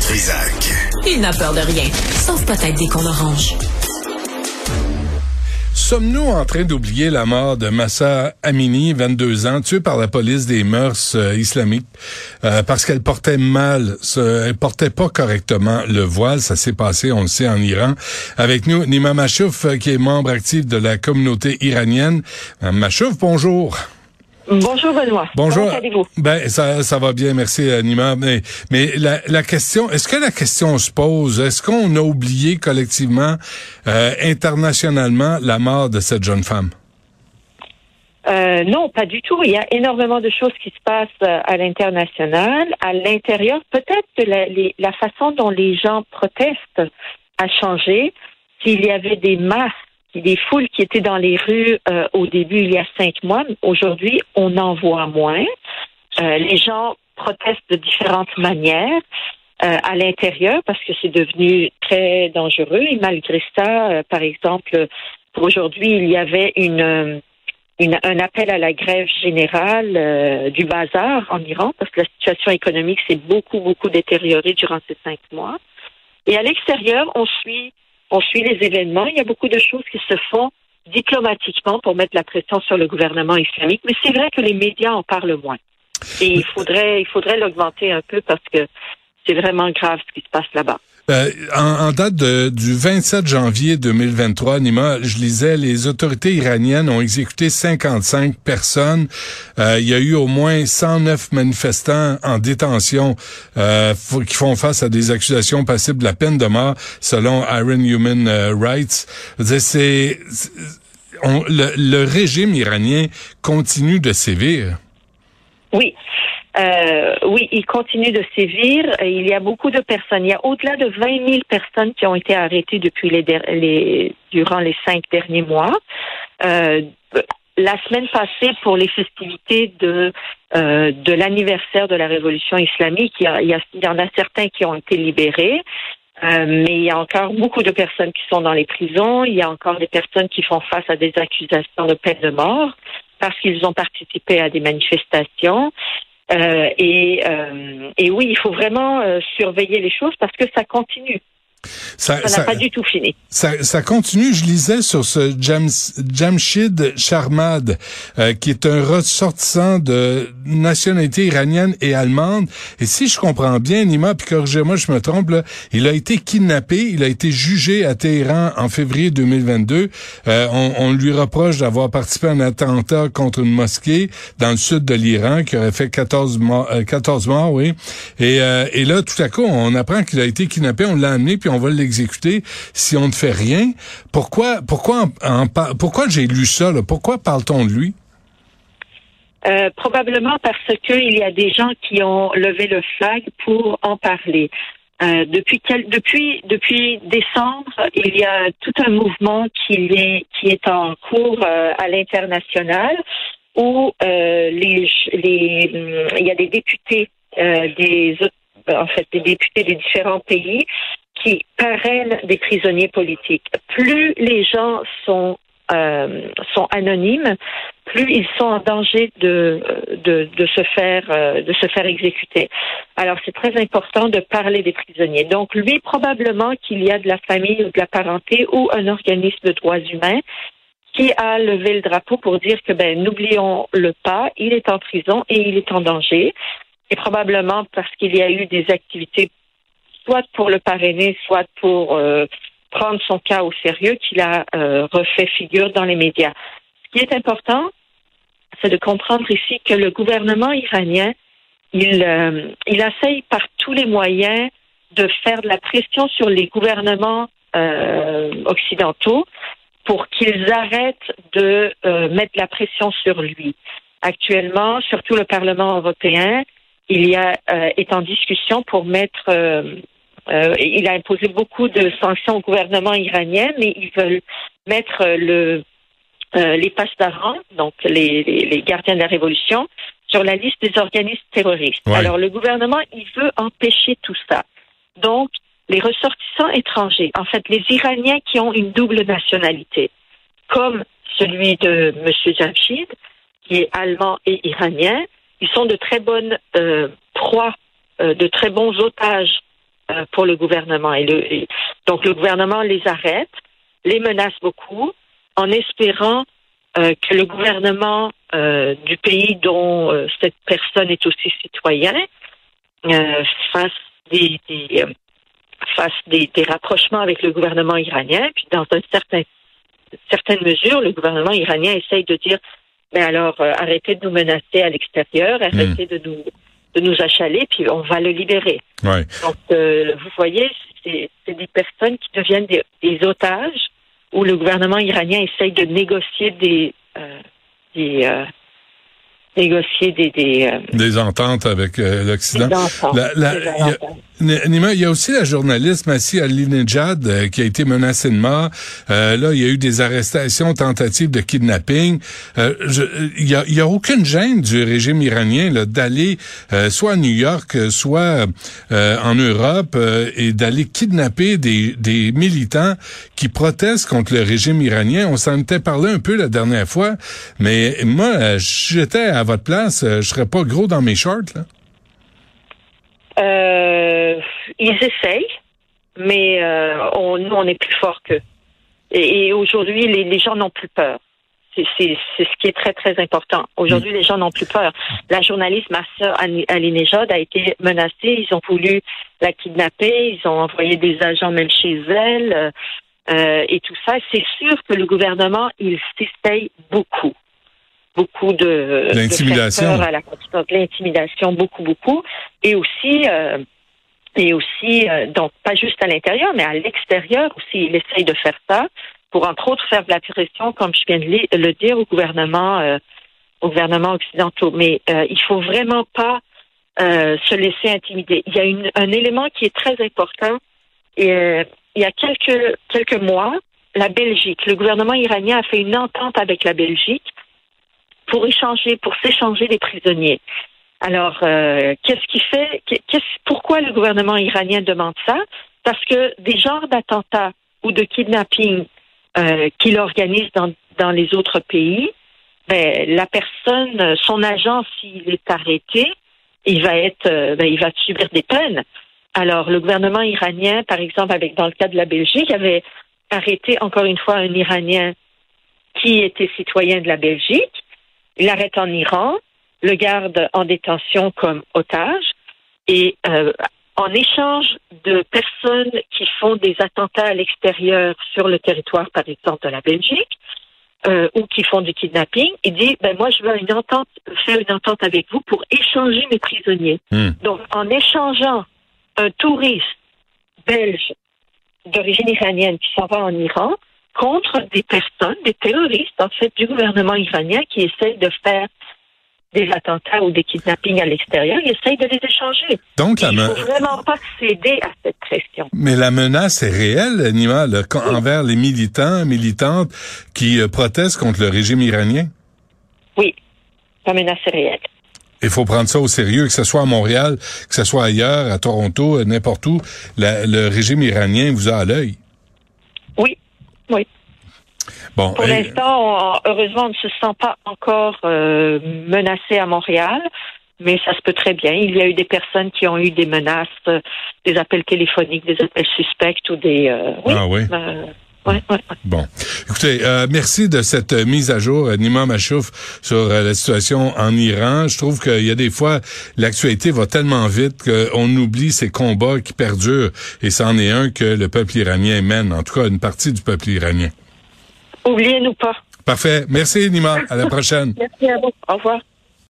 Trisac. Il n'a peur de rien, sauf peut-être des qu'on orange. Sommes-nous en train d'oublier la mort de Massa Amini, 22 ans, tué par la police des mœurs euh, islamiques euh, parce qu'elle portait mal, ce, elle portait pas correctement le voile? Ça s'est passé, on le sait, en Iran. Avec nous, Nima Machouf, euh, qui est membre actif de la communauté iranienne. Machouf, bonjour. Bonjour Benoît. Bonjour. Comment allez-vous? Ben ça, ça va bien, merci Anima. Mais, mais la, la question, est-ce que la question se pose? Est-ce qu'on a oublié collectivement, euh, internationalement, la mort de cette jeune femme? Euh, non, pas du tout. Il y a énormément de choses qui se passent euh, à l'international, à l'intérieur. Peut-être que la, les, la façon dont les gens protestent a changé. S'il y avait des masses des foules qui étaient dans les rues euh, au début, il y a cinq mois. Aujourd'hui, on en voit moins. Euh, les gens protestent de différentes manières. Euh, à l'intérieur parce que c'est devenu très dangereux et malgré ça, par exemple, pour aujourd'hui, il y avait une, un appel à la grève générale du bazar en Iran parce que la situation économique s'est beaucoup, beaucoup détériorée durant ces cinq mois. Et à l'extérieur, on suit on suit les événements. Il y a beaucoup de choses qui se font diplomatiquement pour mettre la pression sur le gouvernement islamique, mais c'est vrai que les médias en parlent moins. Et il faudrait, il faudrait l'augmenter un peu parce que c'est vraiment grave ce qui se passe là-bas. Euh, en, date du 27 janvier 2023, Nima, je lisais, les autorités iraniennes ont exécuté 55 personnes. Euh, il y a eu au moins 109 manifestants en détention euh, qui font face à des accusations passibles de la peine de mort, selon Iron Human Rights. C'est, le, le régime iranien continue de sévir. Oui. Euh, oui, il continue de sévir. Il y a beaucoup de personnes. Il y a au-delà de 20 000 personnes qui ont été arrêtées depuis les, les durant les cinq derniers mois. Euh, la semaine passée, pour les festivités de euh, de l'anniversaire de la révolution islamique, il y, a, il, y en a certains qui ont été libérés. Euh, mais il y a encore beaucoup de personnes qui sont dans les prisons. Il y a encore des personnes qui font face à des accusations de peine de mort parce qu'ils ont participé à des manifestations. Euh, et, euh, et oui, il faut vraiment euh, surveiller les choses parce que ça continue. Ça n'a pas du tout fini. Ça, ça, continue. Je lisais sur ce Jam, Jamshid Sharmad, euh, qui est un ressortissant de nationalité iranienne et allemande. Et si je comprends bien, Nima, puis corrigez-moi, je me trompe, là, il a été kidnappé, il a été jugé à Téhéran en février 2022. Euh, on, on, lui reproche d'avoir participé à un attentat contre une mosquée dans le sud de l'Iran qui aurait fait 14 morts, 14 morts oui. Et, euh, et là, tout à coup, on apprend qu'il a été kidnappé, on l'a amené, puis on va l'exécuter si on ne fait rien. Pourquoi, pourquoi, pourquoi j'ai lu ça? Pourquoi parle-t-on de lui? Euh, probablement parce qu'il y a des gens qui ont levé le flag pour en parler. Euh, depuis depuis depuis décembre, il y a tout un mouvement qui est qui est en cours euh, à l'international où les il y a des députés des en fait des députés des différents pays qui parrainent des prisonniers politiques. Plus les gens sont euh, sont anonymes, plus ils sont en danger de de, de se faire euh, de se faire exécuter. Alors c'est très important de parler des prisonniers. Donc lui probablement qu'il y a de la famille ou de la parenté ou un organisme de droits humains qui a levé le drapeau pour dire que ben n'oublions le pas, il est en prison et il est en danger. Et probablement parce qu'il y a eu des activités soit pour le parrainer, soit pour euh, prendre son cas au sérieux, qu'il a euh, refait figure dans les médias. Ce qui est important, c'est de comprendre ici que le gouvernement iranien, il, euh, essaye par tous les moyens de faire de la pression sur les gouvernements occidentaux pour qu'ils arrêtent de mettre la pression sur lui. Actuellement, surtout le Parlement européen, il y a est en discussion pour mettre il a imposé beaucoup de sanctions au gouvernement iranien, mais ils veulent mettre le, euh, les passedarans, donc les, les, gardiens de la révolution, sur la liste des organismes terroristes. Alors le gouvernement, il veut empêcher tout ça. Donc, les ressortissants étrangers, en fait, les Iraniens qui ont une double nationalité, comme celui de M. Jamshid, qui est allemand et iranien, ils sont de très bonnes euh, proies, euh, de très bons otages pour le gouvernement. Et, le, donc le gouvernement les arrête, les menace beaucoup, en espérant que le gouvernement du pays dont cette personne est aussi citoyen fasse des, des fasse des, des, rapprochements avec le gouvernement iranien, puis dans un certain certaines mesures, le gouvernement iranien essaye de dire mais alors euh, arrêtez de nous menacer à l'extérieur, arrêtez hmm. de nous de nous achaler, puis on va le libérer. Ouais. Donc euh, vous voyez, c'est des personnes qui deviennent des, des, otages où le gouvernement iranien essaye de négocier des euh, des négocier des des, des ententes avec l'Occident. Nima, il y a aussi la journaliste Massi Alinejad euh, qui a été menacée de mort. Euh, là, il y a eu des arrestations, tentatives de kidnapping. Euh, il, y a, il y aucune gêne du régime iranien d'aller soit à New York, soit en Europe et d'aller kidnapper des, des militants qui protestent contre le régime iranien. On s'en était parlé un peu la dernière fois, mais moi, j'étais à votre place, je serais pas gros dans mes shorts. Là. Euh, ils essayent, mais euh, on, nous, on est plus fort qu'eux. Et, aujourd'hui, les, les, gens n'ont plus peur. C'est ce qui est très, très important. Aujourd'hui, les gens n'ont plus peur. La journaliste Marcia Alinejad a été menacée. Ils ont voulu la kidnapper. Ils ont envoyé des agents même chez elle. Euh, et tout ça. C'est sûr que le gouvernement, il s'essaye beaucoup beaucoup de l'intimidation. à la l'intimidation beaucoup beaucoup. Et aussi euh, et aussi euh, donc pas juste à l'intérieur mais à l'extérieur aussi il essaye de faire ça pour entre autres faire de la pression comme je viens de le dire au gouvernement euh, au gouvernement occidentaux mais il faut vraiment pas se laisser intimider. Il y a une, un élément qui est très important. Et il y a quelques quelques mois la Belgique le gouvernement iranien a fait une entente avec la Belgique pour échanger, pour s'échanger des prisonniers. Alors, euh, qu'est-ce qui fait, qu'est-ce, pourquoi le gouvernement iranien demande ça? Parce que des genres d'attentats ou de kidnapping euh, qu'il organise dans, dans les autres pays, ben, la personne, son agent, s'il est arrêté, il va être, euh, ben, il va subir des peines. Alors, le gouvernement iranien, par exemple, avec dans le cas de la Belgique, avait arrêté encore une fois un Iranien qui était citoyen de la Belgique il l'arrête en Iran, le garde en détention comme otage et euh, en échange de personnes qui font des attentats à l'extérieur sur le territoire, par exemple, de la Belgique, euh, ou qui font du kidnapping, il dit ben moi je veux une entente, faire une entente avec vous pour échanger mes prisonniers. Hmm. Donc en échangeant un touriste belge d'origine iranienne qui s'en va en Iran contre des personnes, des terroristes, en fait, du gouvernement iranien qui essaient de faire des attentats ou des kidnappings à l'extérieur, ils essayent de les échanger. Donc, Il ne faut vraiment pas céder à cette pression. Mais la menace est réelle, Nima, envers les militants, militantes qui euh, protestent contre le régime iranien? Oui, la menace est réelle. Il faut prendre ça au sérieux, que ce soit à Montréal, que ce soit ailleurs, à Toronto, n'importe où. le régime iranien vous a à l'œil. Oui. Bon, Pour l'instant, heureusement, on ne se sent pas encore euh, menacé à Montréal, mais ça se peut très bien. Il y a eu des personnes qui ont eu des menaces, euh, des appels téléphoniques, des appels suspects ou des. Euh, oui, ah oui. Ouais, ouais, Bon, écoutez, euh, merci de cette mise à jour, Nima Machouf, sur la situation en Iran. Je trouve qu'il y a des fois, l'actualité va tellement vite qu'on oublie ces combats qui perdurent, et c'en est un que le peuple iranien mène, en tout cas une partie du peuple iranien. Oubliez-nous pas. Parfait. Merci, Nima. À la prochaine. Merci à vous. Au revoir.